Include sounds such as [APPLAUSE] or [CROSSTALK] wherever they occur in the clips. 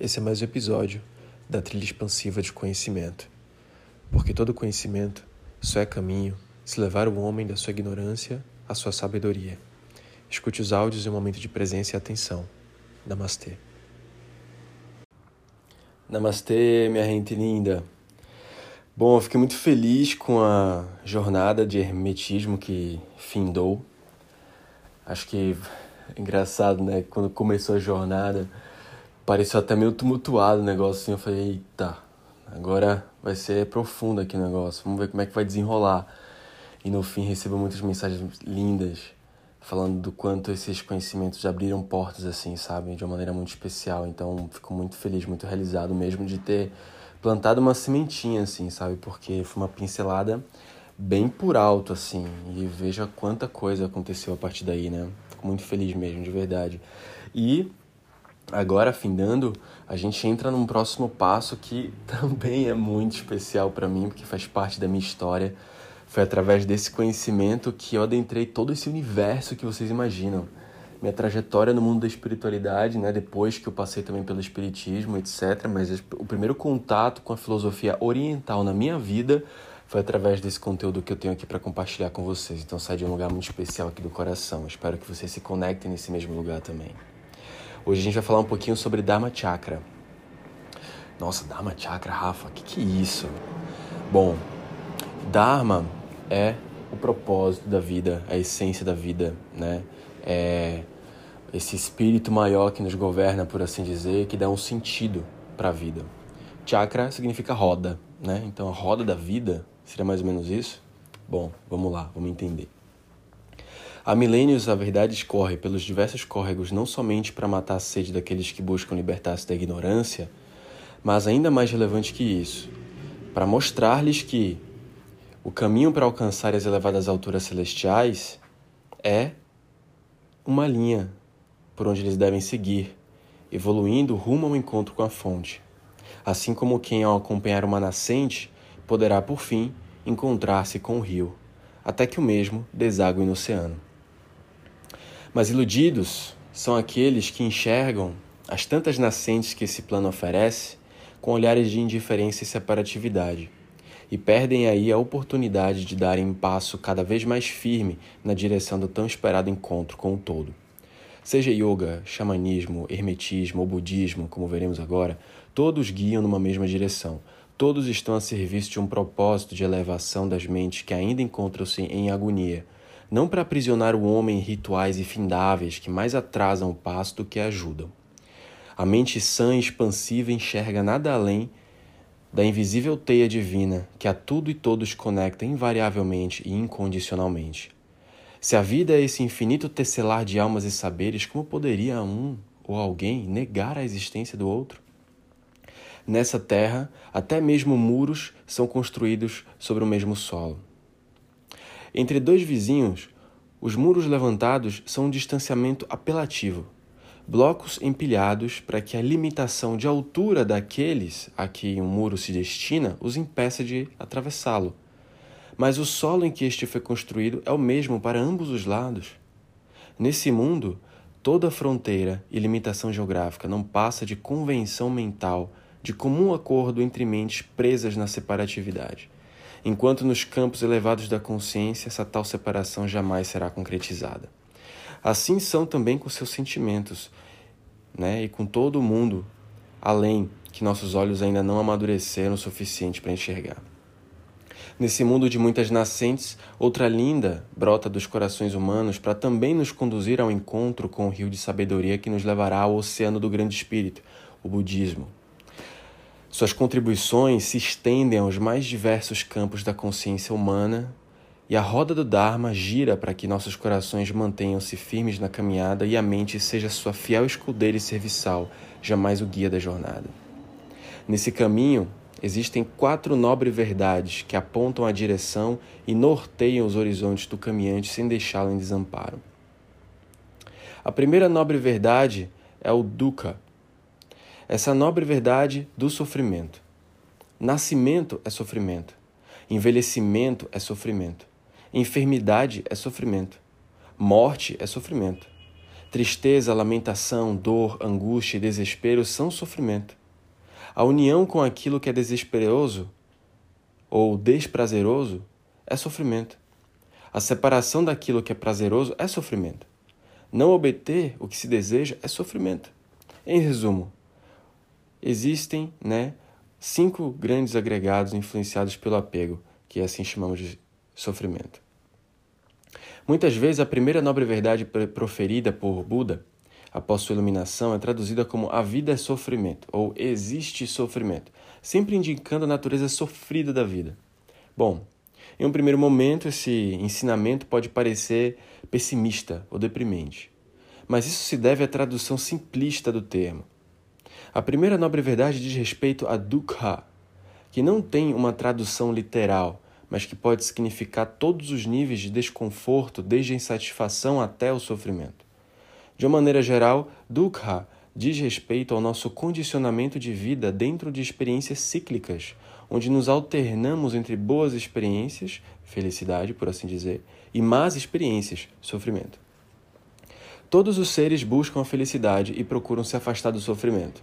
Esse é mais um episódio da trilha expansiva de conhecimento. Porque todo conhecimento só é caminho se levar o homem da sua ignorância à sua sabedoria. Escute os áudios em um momento de presença e atenção. Namastê. Namastê, minha gente linda. Bom, eu fiquei muito feliz com a jornada de hermetismo que findou. Acho que é engraçado, né? Quando começou a jornada, pareceu até meio tumultuado o negócio assim. Eu falei, eita, agora vai ser profundo aqui o negócio, vamos ver como é que vai desenrolar. E no fim recebo muitas mensagens lindas falando do quanto esses conhecimentos abriram portas assim, sabe, de uma maneira muito especial. Então, fico muito feliz, muito realizado mesmo de ter plantado uma sementinha assim, sabe? Porque foi uma pincelada bem por alto assim, e veja quanta coisa aconteceu a partir daí, né? Fico muito feliz mesmo, de verdade. E Agora, findando, a gente entra num próximo passo que [LAUGHS] também é muito especial para mim, porque faz parte da minha história. Foi através desse conhecimento que eu adentrei todo esse universo que vocês imaginam. Minha trajetória no mundo da espiritualidade, né, depois que eu passei também pelo espiritismo, etc. Mas o primeiro contato com a filosofia oriental na minha vida foi através desse conteúdo que eu tenho aqui para compartilhar com vocês. Então sai de um lugar muito especial aqui do coração. Espero que vocês se conectem nesse mesmo lugar também. Hoje a gente vai falar um pouquinho sobre Dharma Chakra. Nossa, Dharma Chakra, Rafa, o que, que é isso? Bom, Dharma é o propósito da vida, a essência da vida, né? É esse espírito maior que nos governa, por assim dizer, que dá um sentido para a vida. Chakra significa roda, né? Então a roda da vida seria mais ou menos isso? Bom, vamos lá, vamos entender. Há milênios a verdade escorre pelos diversos córregos não somente para matar a sede daqueles que buscam libertar-se da ignorância, mas ainda mais relevante que isso, para mostrar-lhes que o caminho para alcançar as elevadas alturas celestiais é uma linha por onde eles devem seguir, evoluindo rumo ao encontro com a fonte. Assim como quem, ao acompanhar uma nascente, poderá, por fim, encontrar-se com o rio, até que o mesmo deságue no oceano. Mas iludidos são aqueles que enxergam as tantas nascentes que esse plano oferece com olhares de indiferença e separatividade, e perdem aí a oportunidade de darem um passo cada vez mais firme na direção do tão esperado encontro com o todo. Seja yoga, xamanismo, hermetismo ou budismo, como veremos agora, todos guiam numa mesma direção. Todos estão a serviço de um propósito de elevação das mentes que ainda encontram-se em agonia não para aprisionar o homem em rituais infindáveis que mais atrasam o passo do que ajudam. A mente sã e expansiva enxerga nada além da invisível teia divina que a tudo e todos conecta invariavelmente e incondicionalmente. Se a vida é esse infinito tecelar de almas e saberes, como poderia um ou alguém negar a existência do outro? Nessa terra, até mesmo muros são construídos sobre o mesmo solo. Entre dois vizinhos, os muros levantados são um distanciamento apelativo, blocos empilhados para que a limitação de altura daqueles a que um muro se destina os impeça de atravessá-lo. Mas o solo em que este foi construído é o mesmo para ambos os lados. Nesse mundo, toda fronteira e limitação geográfica não passa de convenção mental, de comum acordo entre mentes presas na separatividade enquanto nos campos elevados da consciência essa tal separação jamais será concretizada. Assim são também com seus sentimentos, né? E com todo o mundo, além que nossos olhos ainda não amadureceram o suficiente para enxergar. Nesse mundo de muitas nascentes, outra linda brota dos corações humanos para também nos conduzir ao encontro com o rio de sabedoria que nos levará ao oceano do grande espírito, o budismo. Suas contribuições se estendem aos mais diversos campos da consciência humana e a roda do Dharma gira para que nossos corações mantenham-se firmes na caminhada e a mente seja sua fiel escudeira e serviçal, jamais o guia da jornada. Nesse caminho, existem quatro nobres verdades que apontam a direção e norteiam os horizontes do caminhante sem deixá-lo em desamparo. A primeira nobre verdade é o dukkha, essa nobre verdade do sofrimento. Nascimento é sofrimento, envelhecimento é sofrimento, enfermidade é sofrimento, morte é sofrimento, Tristeza, lamentação, dor, angústia e desespero são sofrimento. A união com aquilo que é desesperoso ou desprazeroso é sofrimento. A separação daquilo que é prazeroso é sofrimento. Não obter o que se deseja é sofrimento. Em resumo, existem né, cinco grandes agregados influenciados pelo apego, que assim chamamos de sofrimento. Muitas vezes, a primeira nobre verdade proferida por Buda após sua iluminação é traduzida como a vida é sofrimento ou existe sofrimento, sempre indicando a natureza sofrida da vida. Bom, em um primeiro momento, esse ensinamento pode parecer pessimista ou deprimente, mas isso se deve à tradução simplista do termo. A primeira nobre verdade diz respeito a dukkha, que não tem uma tradução literal, mas que pode significar todos os níveis de desconforto, desde a insatisfação até o sofrimento. De uma maneira geral, dukkha diz respeito ao nosso condicionamento de vida dentro de experiências cíclicas, onde nos alternamos entre boas experiências, felicidade, por assim dizer, e más experiências, sofrimento. Todos os seres buscam a felicidade e procuram se afastar do sofrimento.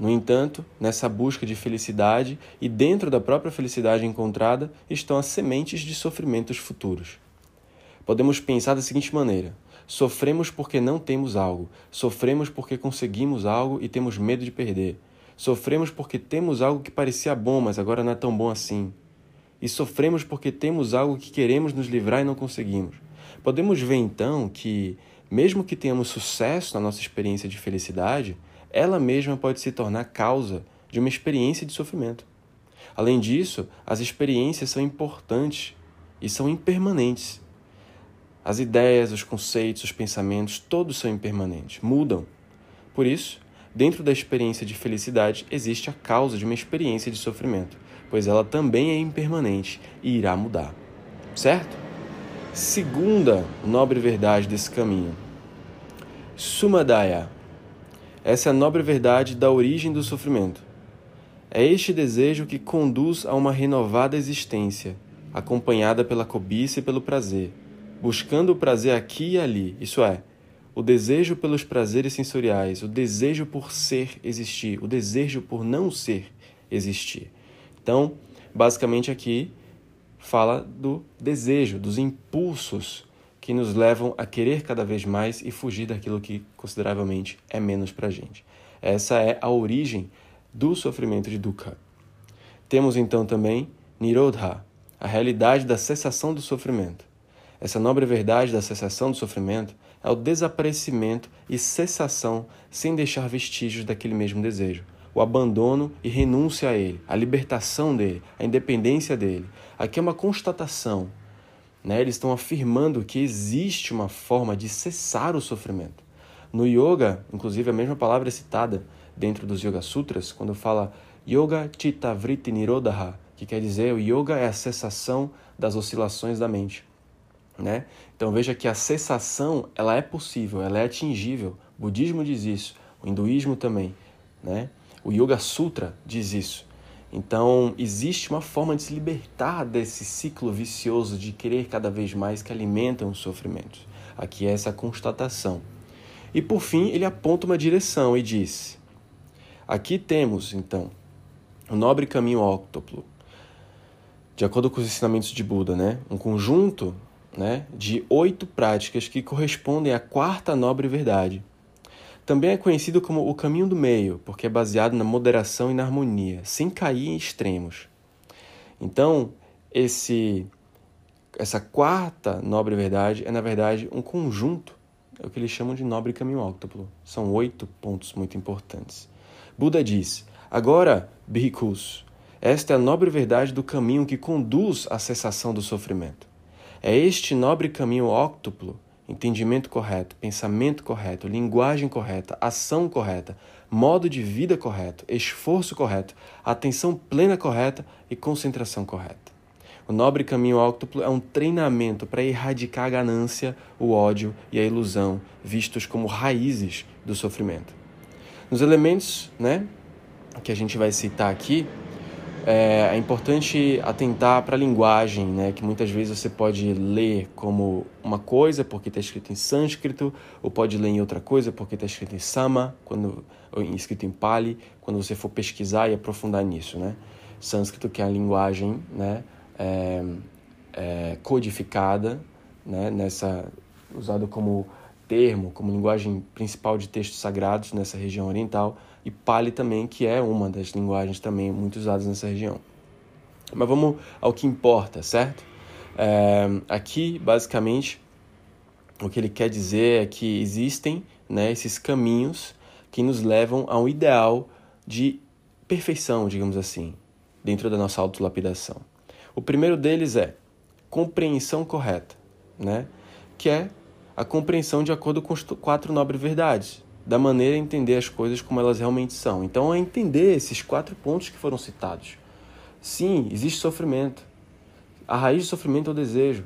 No entanto, nessa busca de felicidade e dentro da própria felicidade encontrada estão as sementes de sofrimentos futuros. Podemos pensar da seguinte maneira: sofremos porque não temos algo, sofremos porque conseguimos algo e temos medo de perder. Sofremos porque temos algo que parecia bom, mas agora não é tão bom assim. E sofremos porque temos algo que queremos nos livrar e não conseguimos. Podemos ver então que, mesmo que tenhamos sucesso na nossa experiência de felicidade, ela mesma pode se tornar causa de uma experiência de sofrimento. Além disso, as experiências são importantes e são impermanentes. As ideias, os conceitos, os pensamentos, todos são impermanentes, mudam. Por isso, dentro da experiência de felicidade existe a causa de uma experiência de sofrimento, pois ela também é impermanente e irá mudar. Certo? Segunda nobre verdade desse caminho. Sumadaya essa é a nobre verdade da origem do sofrimento. É este desejo que conduz a uma renovada existência, acompanhada pela cobiça e pelo prazer, buscando o prazer aqui e ali, isso é, o desejo pelos prazeres sensoriais, o desejo por ser existir, o desejo por não ser existir. Então, basicamente aqui fala do desejo, dos impulsos que nos levam a querer cada vez mais e fugir daquilo que consideravelmente é menos para a gente. Essa é a origem do sofrimento de dukkha. Temos então também Nirodha, a realidade da cessação do sofrimento. Essa nobre verdade da cessação do sofrimento é o desaparecimento e cessação sem deixar vestígios daquele mesmo desejo, o abandono e renúncia a ele, a libertação dele, a independência dele. Aqui é uma constatação, né? Eles estão afirmando que existe uma forma de cessar o sofrimento. No yoga, inclusive a mesma palavra é citada dentro dos Yoga Sutras, quando fala Yoga Chitta Vritti Nirodha, que quer dizer o yoga é a cessação das oscilações da mente. Né? Então veja que a cessação ela é possível, ela é atingível. O budismo diz isso, o hinduísmo também. Né? O Yoga Sutra diz isso. Então, existe uma forma de se libertar desse ciclo vicioso de querer cada vez mais que alimentam os sofrimentos. Aqui é essa constatação. E por fim, ele aponta uma direção e diz: Aqui temos, então, o nobre caminho óctuplo, de acordo com os ensinamentos de Buda, né? um conjunto né, de oito práticas que correspondem à quarta nobre verdade, também é conhecido como o caminho do meio, porque é baseado na moderação e na harmonia, sem cair em extremos. Então, esse essa quarta nobre verdade é, na verdade, um conjunto, é o que eles chamam de nobre caminho óctuplo. São oito pontos muito importantes. Buda diz: Agora, bhikkhus, esta é a nobre verdade do caminho que conduz à cessação do sofrimento. É este nobre caminho óctuplo entendimento correto, pensamento correto, linguagem correta, ação correta, modo de vida correto, esforço correto, atenção plena correta e concentração correta. O nobre caminho óctuplo é um treinamento para erradicar a ganância, o ódio e a ilusão, vistos como raízes do sofrimento. Nos elementos, né, que a gente vai citar aqui, é, é importante atentar para a linguagem, né? Que muitas vezes você pode ler como uma coisa porque está escrito em sânscrito, ou pode ler em outra coisa porque está escrito em sama, quando ou escrito em pali, quando você for pesquisar e aprofundar nisso, né? Sânscrito que é a linguagem, né? É, é, codificada, né? Nessa usado como termo, como linguagem principal de textos sagrados nessa região oriental e Pali também, que é uma das linguagens também muito usadas nessa região. Mas vamos ao que importa, certo? É, aqui, basicamente, o que ele quer dizer é que existem né, esses caminhos que nos levam a um ideal de perfeição, digamos assim, dentro da nossa autolapidação. O primeiro deles é compreensão correta, né? que é a compreensão de acordo com as quatro nobres verdades, da maneira de entender as coisas como elas realmente são. Então, é entender esses quatro pontos que foram citados. Sim, existe sofrimento. A raiz do sofrimento é o desejo.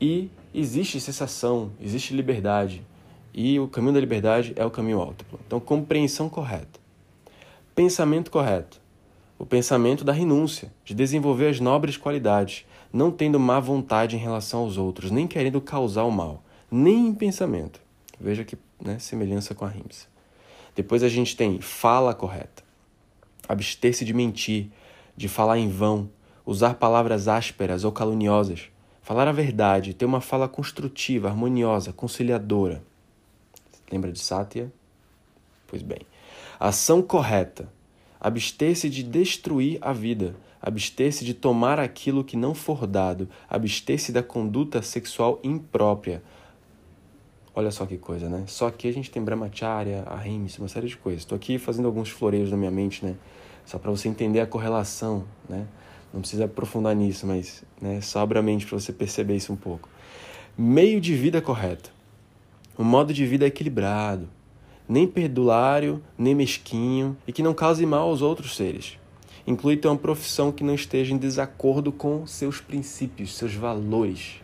E existe sensação, existe liberdade. E o caminho da liberdade é o caminho múltiplo. Então, compreensão correta. Pensamento correto. O pensamento da renúncia, de desenvolver as nobres qualidades, não tendo má vontade em relação aos outros, nem querendo causar o mal, nem em pensamento. Veja que né, semelhança com a rimsa. Depois a gente tem fala correta. Abster-se de mentir, de falar em vão, usar palavras ásperas ou caluniosas, falar a verdade, ter uma fala construtiva, harmoniosa, conciliadora. Lembra de Sátia? Pois bem. Ação correta. Abster-se de destruir a vida, abster-se de tomar aquilo que não for dado, abster-se da conduta sexual imprópria, Olha só que coisa, né? Só que a gente tem Brahmacharya, Ahimsa, uma série de coisas. Estou aqui fazendo alguns floreios na minha mente, né? Só para você entender a correlação, né? Não precisa aprofundar nisso, mas né, só abra a mente para você perceber isso um pouco. Meio de vida correto. Um modo de vida equilibrado. Nem perdulário, nem mesquinho e que não cause mal aos outros seres. Inclui ter uma profissão que não esteja em desacordo com seus princípios, seus valores.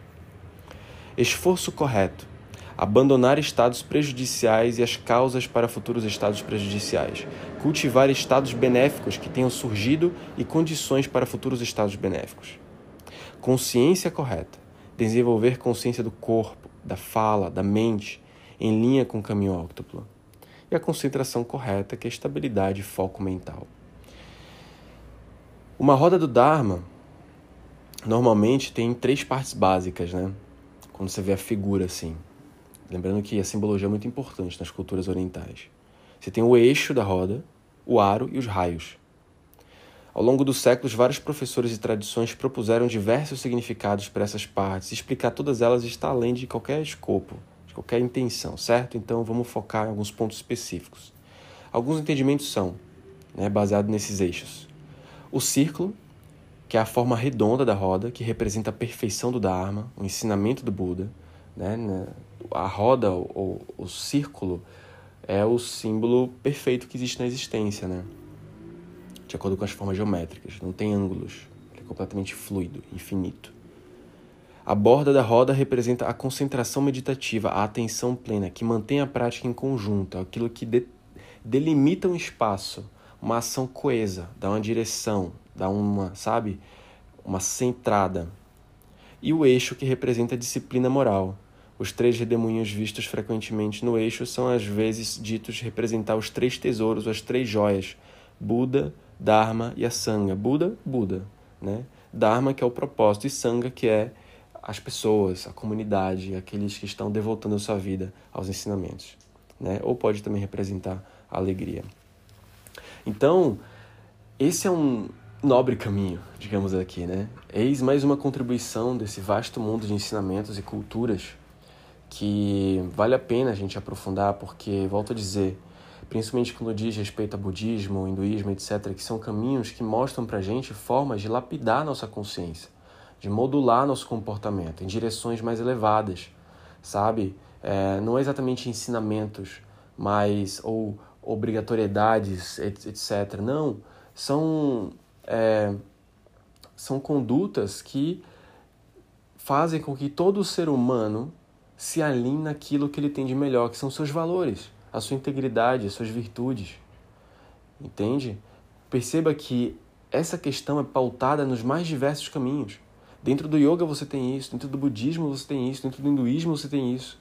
Esforço correto abandonar estados prejudiciais e as causas para futuros estados prejudiciais, cultivar estados benéficos que tenham surgido e condições para futuros estados benéficos. Consciência correta, desenvolver consciência do corpo, da fala, da mente, em linha com o caminho óctuplo. E a concentração correta, que é estabilidade e foco mental. Uma roda do Dharma normalmente tem três partes básicas, né? Quando você vê a figura assim. Lembrando que a simbologia é muito importante nas culturas orientais. Você tem o eixo da roda, o aro e os raios. Ao longo dos séculos, vários professores e tradições propuseram diversos significados para essas partes. Explicar todas elas está além de qualquer escopo, de qualquer intenção, certo? Então vamos focar em alguns pontos específicos. Alguns entendimentos são né, baseados nesses eixos. O círculo, que é a forma redonda da roda, que representa a perfeição do Dharma, o ensinamento do Buda. Né, né a roda ou o círculo é o símbolo perfeito que existe na existência, né? De acordo com as formas geométricas, não tem ângulos, é completamente fluido, infinito. A borda da roda representa a concentração meditativa, a atenção plena, que mantém a prática em conjunto, aquilo que de, delimita um espaço, uma ação coesa, dá uma direção, dá uma, sabe, uma centrada. E o eixo que representa a disciplina moral, os três redemoinhos vistos frequentemente no eixo são às vezes ditos representar os três tesouros, as três joias: Buda, Dharma e a Sangha. Buda, Buda, né? Dharma que é o propósito e Sangha que é as pessoas, a comunidade, aqueles que estão devotando a sua vida aos ensinamentos, né? Ou pode também representar a alegria. Então, esse é um nobre caminho, digamos aqui, né? Eis mais uma contribuição desse vasto mundo de ensinamentos e culturas que vale a pena a gente aprofundar, porque, volto a dizer, principalmente quando diz respeito a budismo, hinduísmo, etc., que são caminhos que mostram para a gente formas de lapidar nossa consciência, de modular nosso comportamento em direções mais elevadas, sabe? É, não é exatamente ensinamentos, mas ou obrigatoriedades, etc. Não, são é, são condutas que fazem com que todo ser humano se alinhe naquilo que ele tem de melhor, que são seus valores, a sua integridade, as suas virtudes. Entende? Perceba que essa questão é pautada nos mais diversos caminhos. Dentro do yoga você tem isso, dentro do budismo você tem isso, dentro do hinduísmo você tem isso,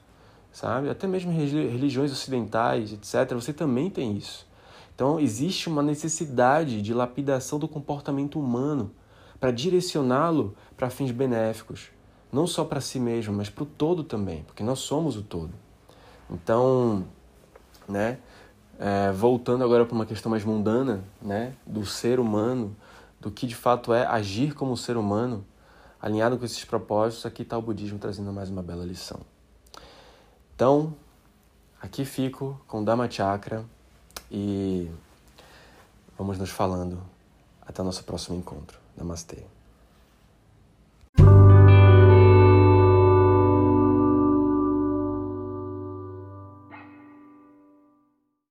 sabe? Até mesmo religiões ocidentais, etc., você também tem isso. Então existe uma necessidade de lapidação do comportamento humano para direcioná-lo para fins benéficos, não só para si mesmo, mas para o todo também, porque nós somos o todo. Então, né? É, voltando agora para uma questão mais mundana, né, do ser humano, do que de fato é agir como ser humano, alinhado com esses propósitos, aqui está o budismo trazendo mais uma bela lição. Então, aqui fico com Dhamma Chakra e vamos nos falando até o nosso próximo encontro. Namastê.